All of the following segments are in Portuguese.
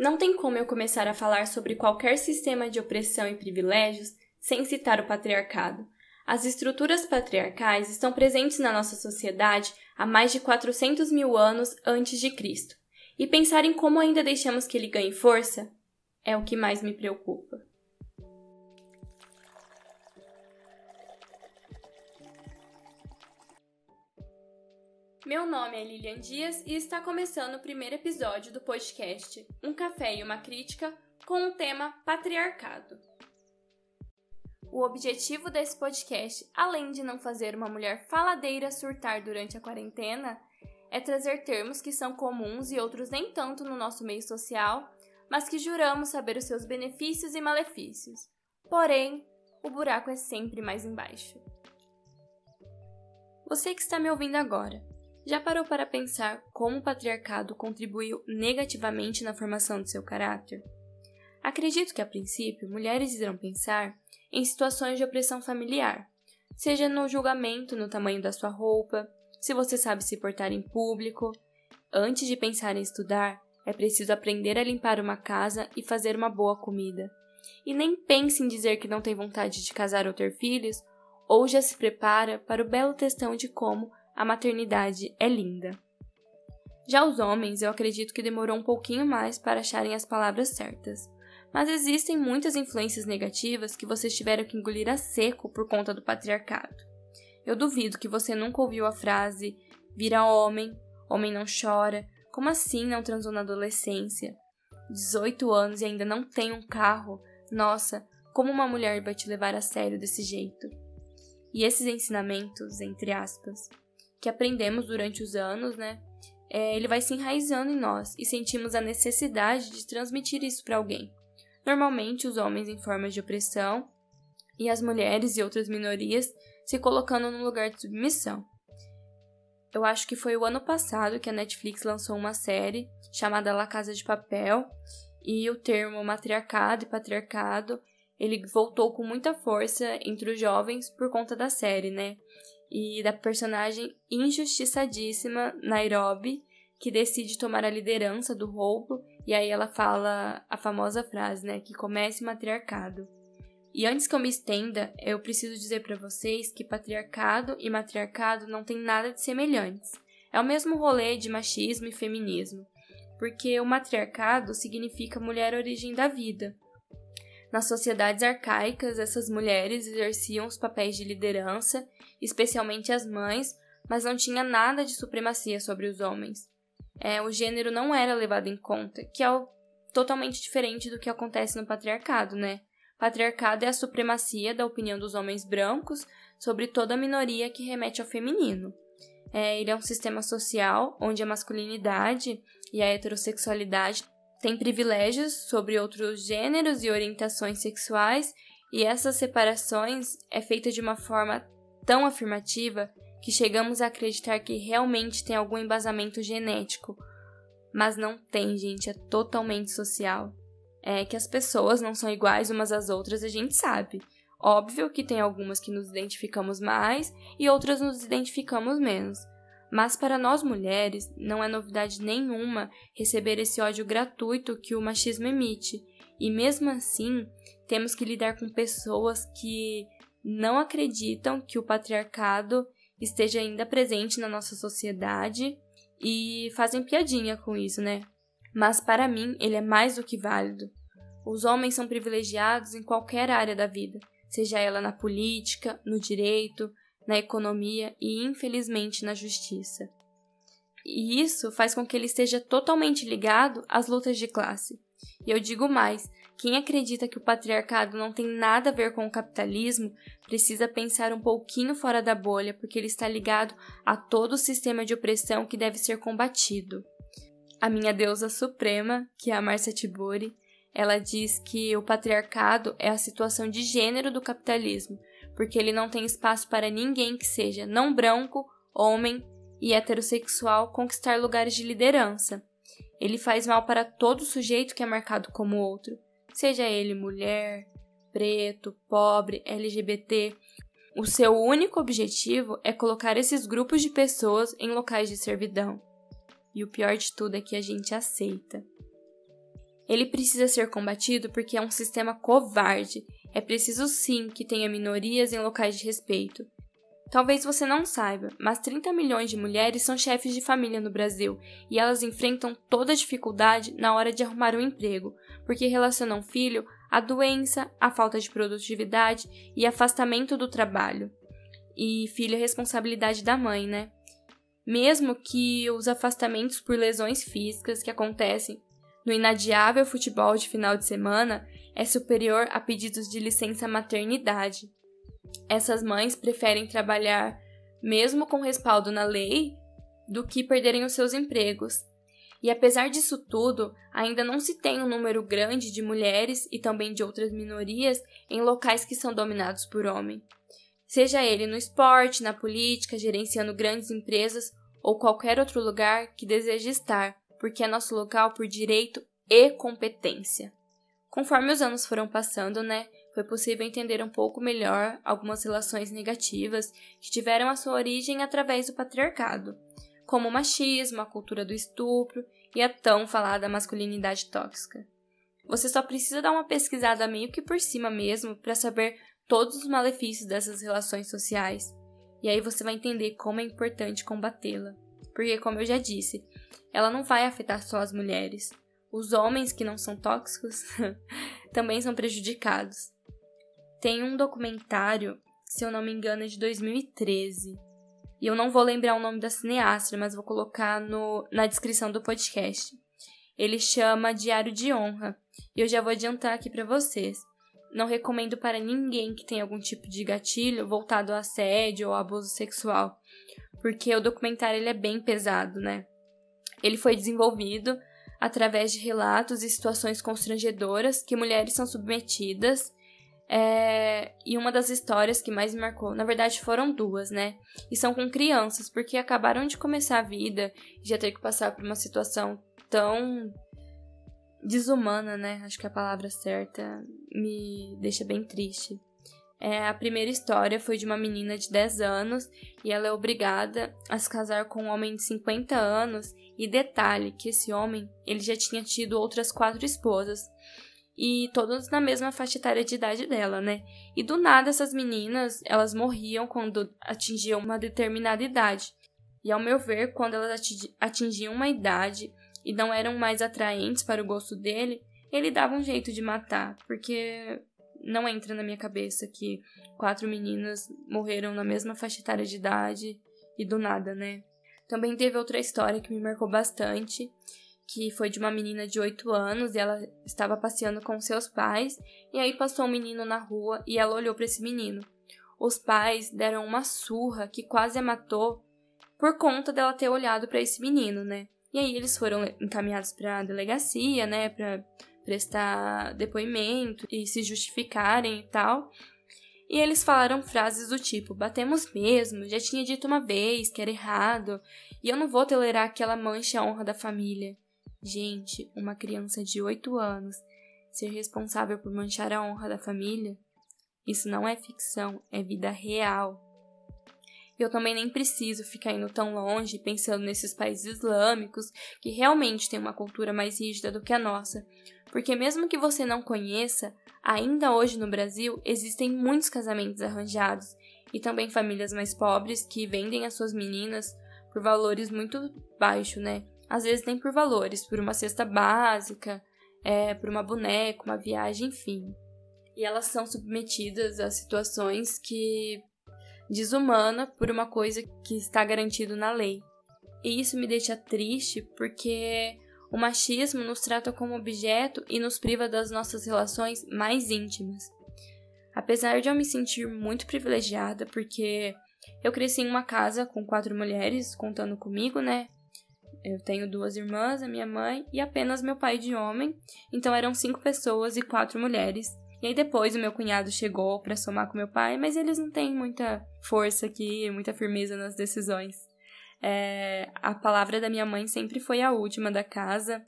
Não tem como eu começar a falar sobre qualquer sistema de opressão e privilégios sem citar o patriarcado. As estruturas patriarcais estão presentes na nossa sociedade há mais de 400 mil anos antes de Cristo. E pensar em como ainda deixamos que ele ganhe força é o que mais me preocupa. Meu nome é Lilian Dias e está começando o primeiro episódio do podcast Um Café e uma Crítica com o tema Patriarcado. O objetivo desse podcast, além de não fazer uma mulher faladeira surtar durante a quarentena, é trazer termos que são comuns e outros nem tanto no nosso meio social, mas que juramos saber os seus benefícios e malefícios. Porém, o buraco é sempre mais embaixo. Você que está me ouvindo agora, já parou para pensar como o patriarcado contribuiu negativamente na formação de seu caráter? Acredito que, a princípio, mulheres irão pensar em situações de opressão familiar, seja no julgamento no tamanho da sua roupa, se você sabe se portar em público. Antes de pensar em estudar, é preciso aprender a limpar uma casa e fazer uma boa comida. E nem pense em dizer que não tem vontade de casar ou ter filhos, ou já se prepara para o belo testão de como a maternidade é linda. Já os homens, eu acredito que demorou um pouquinho mais para acharem as palavras certas. Mas existem muitas influências negativas que vocês tiveram que engolir a seco por conta do patriarcado. Eu duvido que você nunca ouviu a frase vira homem, homem não chora, como assim não transou na adolescência? 18 anos e ainda não tem um carro? Nossa, como uma mulher vai te levar a sério desse jeito? E esses ensinamentos, entre aspas, que aprendemos durante os anos, né? É, ele vai se enraizando em nós e sentimos a necessidade de transmitir isso para alguém. Normalmente, os homens em formas de opressão e as mulheres e outras minorias se colocando no lugar de submissão. Eu acho que foi o ano passado que a Netflix lançou uma série chamada La Casa de Papel e o termo matriarcado e patriarcado ele voltou com muita força entre os jovens por conta da série, né? E da personagem injustiçadíssima Nairobi, que decide tomar a liderança do roubo, e aí ela fala a famosa frase, né, que comece o matriarcado. E antes que eu me estenda, eu preciso dizer para vocês que patriarcado e matriarcado não têm nada de semelhantes. É o mesmo rolê de machismo e feminismo, porque o matriarcado significa mulher origem da vida. Nas sociedades arcaicas, essas mulheres exerciam os papéis de liderança especialmente as mães, mas não tinha nada de supremacia sobre os homens. É, o gênero não era levado em conta, que é o, totalmente diferente do que acontece no patriarcado, né? Patriarcado é a supremacia da opinião dos homens brancos sobre toda a minoria que remete ao feminino. É, ele é um sistema social onde a masculinidade e a heterossexualidade têm privilégios sobre outros gêneros e orientações sexuais, e essas separações é feita de uma forma tão afirmativa que chegamos a acreditar que realmente tem algum embasamento genético. Mas não tem, gente, é totalmente social. É que as pessoas não são iguais umas às outras, a gente sabe. Óbvio que tem algumas que nos identificamos mais e outras nos identificamos menos. Mas para nós mulheres, não é novidade nenhuma receber esse ódio gratuito que o machismo emite. E mesmo assim, temos que lidar com pessoas que não acreditam que o patriarcado esteja ainda presente na nossa sociedade e fazem piadinha com isso, né? Mas para mim, ele é mais do que válido. Os homens são privilegiados em qualquer área da vida, seja ela na política, no direito, na economia e, infelizmente, na justiça. E isso faz com que ele esteja totalmente ligado às lutas de classe. E eu digo mais: quem acredita que o patriarcado não tem nada a ver com o capitalismo precisa pensar um pouquinho fora da bolha, porque ele está ligado a todo o sistema de opressão que deve ser combatido. A minha deusa suprema, que é a Marcia Tiburi, ela diz que o patriarcado é a situação de gênero do capitalismo, porque ele não tem espaço para ninguém que seja não branco, homem e heterossexual conquistar lugares de liderança. Ele faz mal para todo sujeito que é marcado como outro seja ele mulher, preto, pobre, LGBT. O seu único objetivo é colocar esses grupos de pessoas em locais de servidão. E o pior de tudo é que a gente aceita. Ele precisa ser combatido porque é um sistema covarde. É preciso sim que tenha minorias em locais de respeito. Talvez você não saiba, mas 30 milhões de mulheres são chefes de família no Brasil e elas enfrentam toda a dificuldade na hora de arrumar um emprego, porque relacionam filho à doença, à falta de produtividade e afastamento do trabalho. E filho é responsabilidade da mãe, né? Mesmo que os afastamentos por lesões físicas que acontecem no inadiável futebol de final de semana é superior a pedidos de licença maternidade. Essas mães preferem trabalhar, mesmo com respaldo na lei, do que perderem os seus empregos. E apesar disso tudo, ainda não se tem um número grande de mulheres e também de outras minorias em locais que são dominados por homem. Seja ele no esporte, na política, gerenciando grandes empresas ou qualquer outro lugar que deseje estar, porque é nosso local por direito e competência. Conforme os anos foram passando, né, foi possível entender um pouco melhor algumas relações negativas que tiveram a sua origem através do patriarcado, como o machismo, a cultura do estupro e a tão falada masculinidade tóxica. Você só precisa dar uma pesquisada meio que por cima mesmo para saber todos os malefícios dessas relações sociais, e aí você vai entender como é importante combatê-la. Porque, como eu já disse, ela não vai afetar só as mulheres. Os homens que não são tóxicos também são prejudicados. Tem um documentário, se eu não me engano, é de 2013. E eu não vou lembrar o nome da cineasta, mas vou colocar no, na descrição do podcast. Ele chama Diário de Honra. E eu já vou adiantar aqui para vocês. Não recomendo para ninguém que tenha algum tipo de gatilho voltado a assédio ou abuso sexual, porque o documentário ele é bem pesado, né? Ele foi desenvolvido através de relatos e situações constrangedoras que mulheres são submetidas é, e uma das histórias que mais me marcou, na verdade foram duas, né? E são com crianças, porque acabaram de começar a vida e já ter que passar por uma situação tão desumana, né? Acho que a palavra certa me deixa bem triste. É, a primeira história foi de uma menina de 10 anos e ela é obrigada a se casar com um homem de 50 anos. E detalhe que esse homem ele já tinha tido outras quatro esposas e todas na mesma faixa etária de idade dela, né? E do nada essas meninas, elas morriam quando atingiam uma determinada idade. E ao meu ver, quando elas atingiam uma idade e não eram mais atraentes para o gosto dele, ele dava um jeito de matar, porque não entra na minha cabeça que quatro meninas morreram na mesma faixa etária de idade e do nada, né? Também teve outra história que me marcou bastante, que foi de uma menina de 8 anos e ela estava passeando com seus pais e aí passou um menino na rua e ela olhou para esse menino. Os pais deram uma surra que quase a matou por conta dela ter olhado para esse menino, né? E aí eles foram encaminhados para a delegacia, né, para prestar depoimento e se justificarem e tal. E eles falaram frases do tipo: batemos mesmo, já tinha dito uma vez que era errado, e eu não vou tolerar que ela manche a honra da família. Gente, uma criança de 8 anos ser responsável por manchar a honra da família? Isso não é ficção, é vida real. Eu também nem preciso ficar indo tão longe pensando nesses países islâmicos que realmente têm uma cultura mais rígida do que a nossa, porque mesmo que você não conheça, ainda hoje no Brasil existem muitos casamentos arranjados e também famílias mais pobres que vendem as suas meninas por valores muito baixos, né? às vezes nem por valores, por uma cesta básica, é, por uma boneca, uma viagem, enfim. E elas são submetidas a situações que desumana por uma coisa que está garantido na lei. E isso me deixa triste porque o machismo nos trata como objeto e nos priva das nossas relações mais íntimas. Apesar de eu me sentir muito privilegiada, porque eu cresci em uma casa com quatro mulheres, contando comigo, né? Eu tenho duas irmãs, a minha mãe e apenas meu pai de homem, então eram cinco pessoas e quatro mulheres. E aí depois o meu cunhado chegou para somar com meu pai, mas eles não têm muita força aqui, muita firmeza nas decisões. É, a palavra da minha mãe sempre foi a última da casa.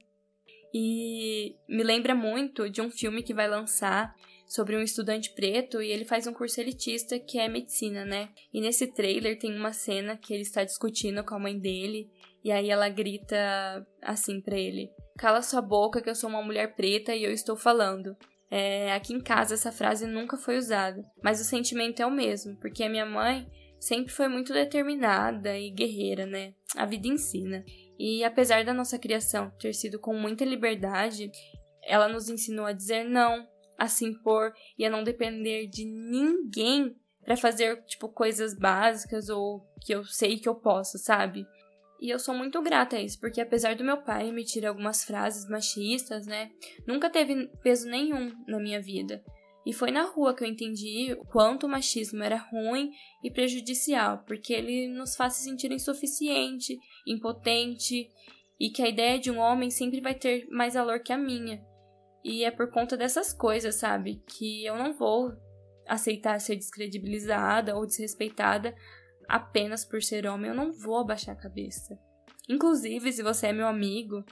E me lembra muito de um filme que vai lançar sobre um estudante preto e ele faz um curso elitista que é medicina, né? E nesse trailer tem uma cena que ele está discutindo com a mãe dele E aí ela grita assim para ele: Cala sua boca que eu sou uma mulher preta e eu estou falando. É, aqui em casa essa frase nunca foi usada, mas o sentimento é o mesmo, porque a minha mãe sempre foi muito determinada e guerreira, né? A vida ensina. E apesar da nossa criação ter sido com muita liberdade, ela nos ensinou a dizer não, a se impor e a não depender de ninguém para fazer tipo coisas básicas ou que eu sei que eu posso, sabe? E eu sou muito grata a isso, porque apesar do meu pai emitir algumas frases machistas, né, nunca teve peso nenhum na minha vida. E foi na rua que eu entendi o quanto o machismo era ruim e prejudicial, porque ele nos faz se sentir insuficiente, impotente, e que a ideia de um homem sempre vai ter mais valor que a minha. E é por conta dessas coisas, sabe, que eu não vou aceitar ser descredibilizada ou desrespeitada apenas por ser homem, eu não vou abaixar a cabeça. Inclusive, se você é meu amigo,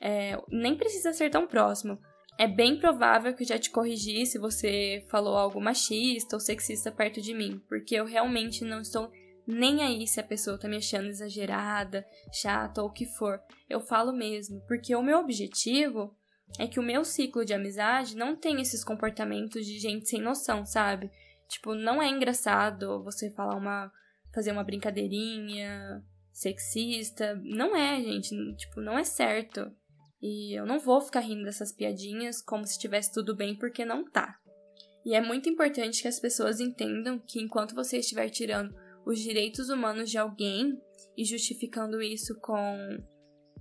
é, nem precisa ser tão próximo. É bem provável que eu já te corrigi se você falou algo machista ou sexista perto de mim, porque eu realmente não estou nem aí se a pessoa tá me achando exagerada, chata ou o que for. Eu falo mesmo, porque o meu objetivo é que o meu ciclo de amizade não tem esses comportamentos de gente sem noção, sabe? Tipo, não é engraçado você falar uma fazer uma brincadeirinha sexista. Não é, gente. Tipo, não é certo. E eu não vou ficar rindo dessas piadinhas como se estivesse tudo bem, porque não tá. E é muito importante que as pessoas entendam que enquanto você estiver tirando os direitos humanos de alguém e justificando isso com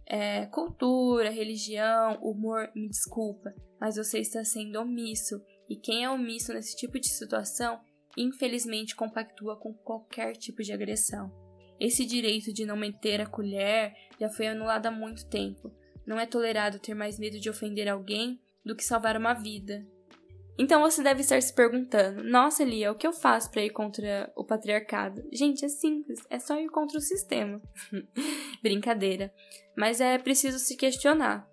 é, cultura, religião, humor, me desculpa, mas você está sendo omisso. E quem é omisso nesse tipo de situação infelizmente compactua com qualquer tipo de agressão. Esse direito de não meter a colher já foi anulado há muito tempo. Não é tolerado ter mais medo de ofender alguém do que salvar uma vida. Então você deve estar se perguntando: nossa, Lia, o que eu faço para ir contra o patriarcado? Gente, é simples, é só ir contra o sistema. Brincadeira. Mas é preciso se questionar.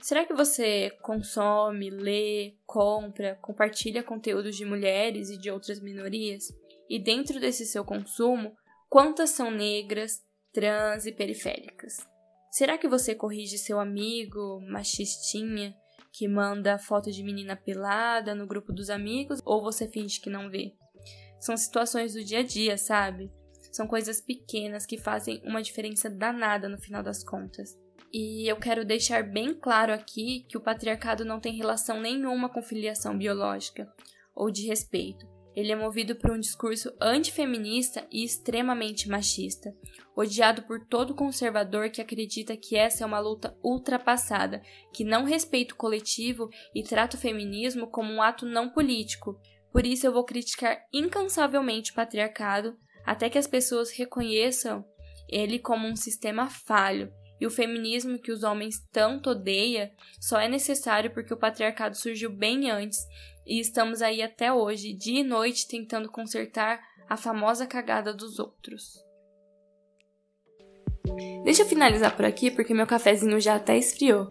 Será que você consome, lê, compra, compartilha conteúdos de mulheres e de outras minorias? E dentro desse seu consumo, quantas são negras, trans e periféricas? Será que você corrige seu amigo machistinha que manda foto de menina pelada no grupo dos amigos ou você finge que não vê? São situações do dia a dia, sabe? São coisas pequenas que fazem uma diferença danada no final das contas. E eu quero deixar bem claro aqui que o patriarcado não tem relação nenhuma com filiação biológica ou de respeito. Ele é movido por um discurso antifeminista e extremamente machista, odiado por todo conservador que acredita que essa é uma luta ultrapassada, que não respeita o coletivo e trata o feminismo como um ato não político. Por isso eu vou criticar incansavelmente o patriarcado até que as pessoas reconheçam ele como um sistema falho e o feminismo que os homens tanto odeiam só é necessário porque o patriarcado surgiu bem antes e estamos aí até hoje, dia e noite, tentando consertar a famosa cagada dos outros. Deixa eu finalizar por aqui porque meu cafezinho já até esfriou.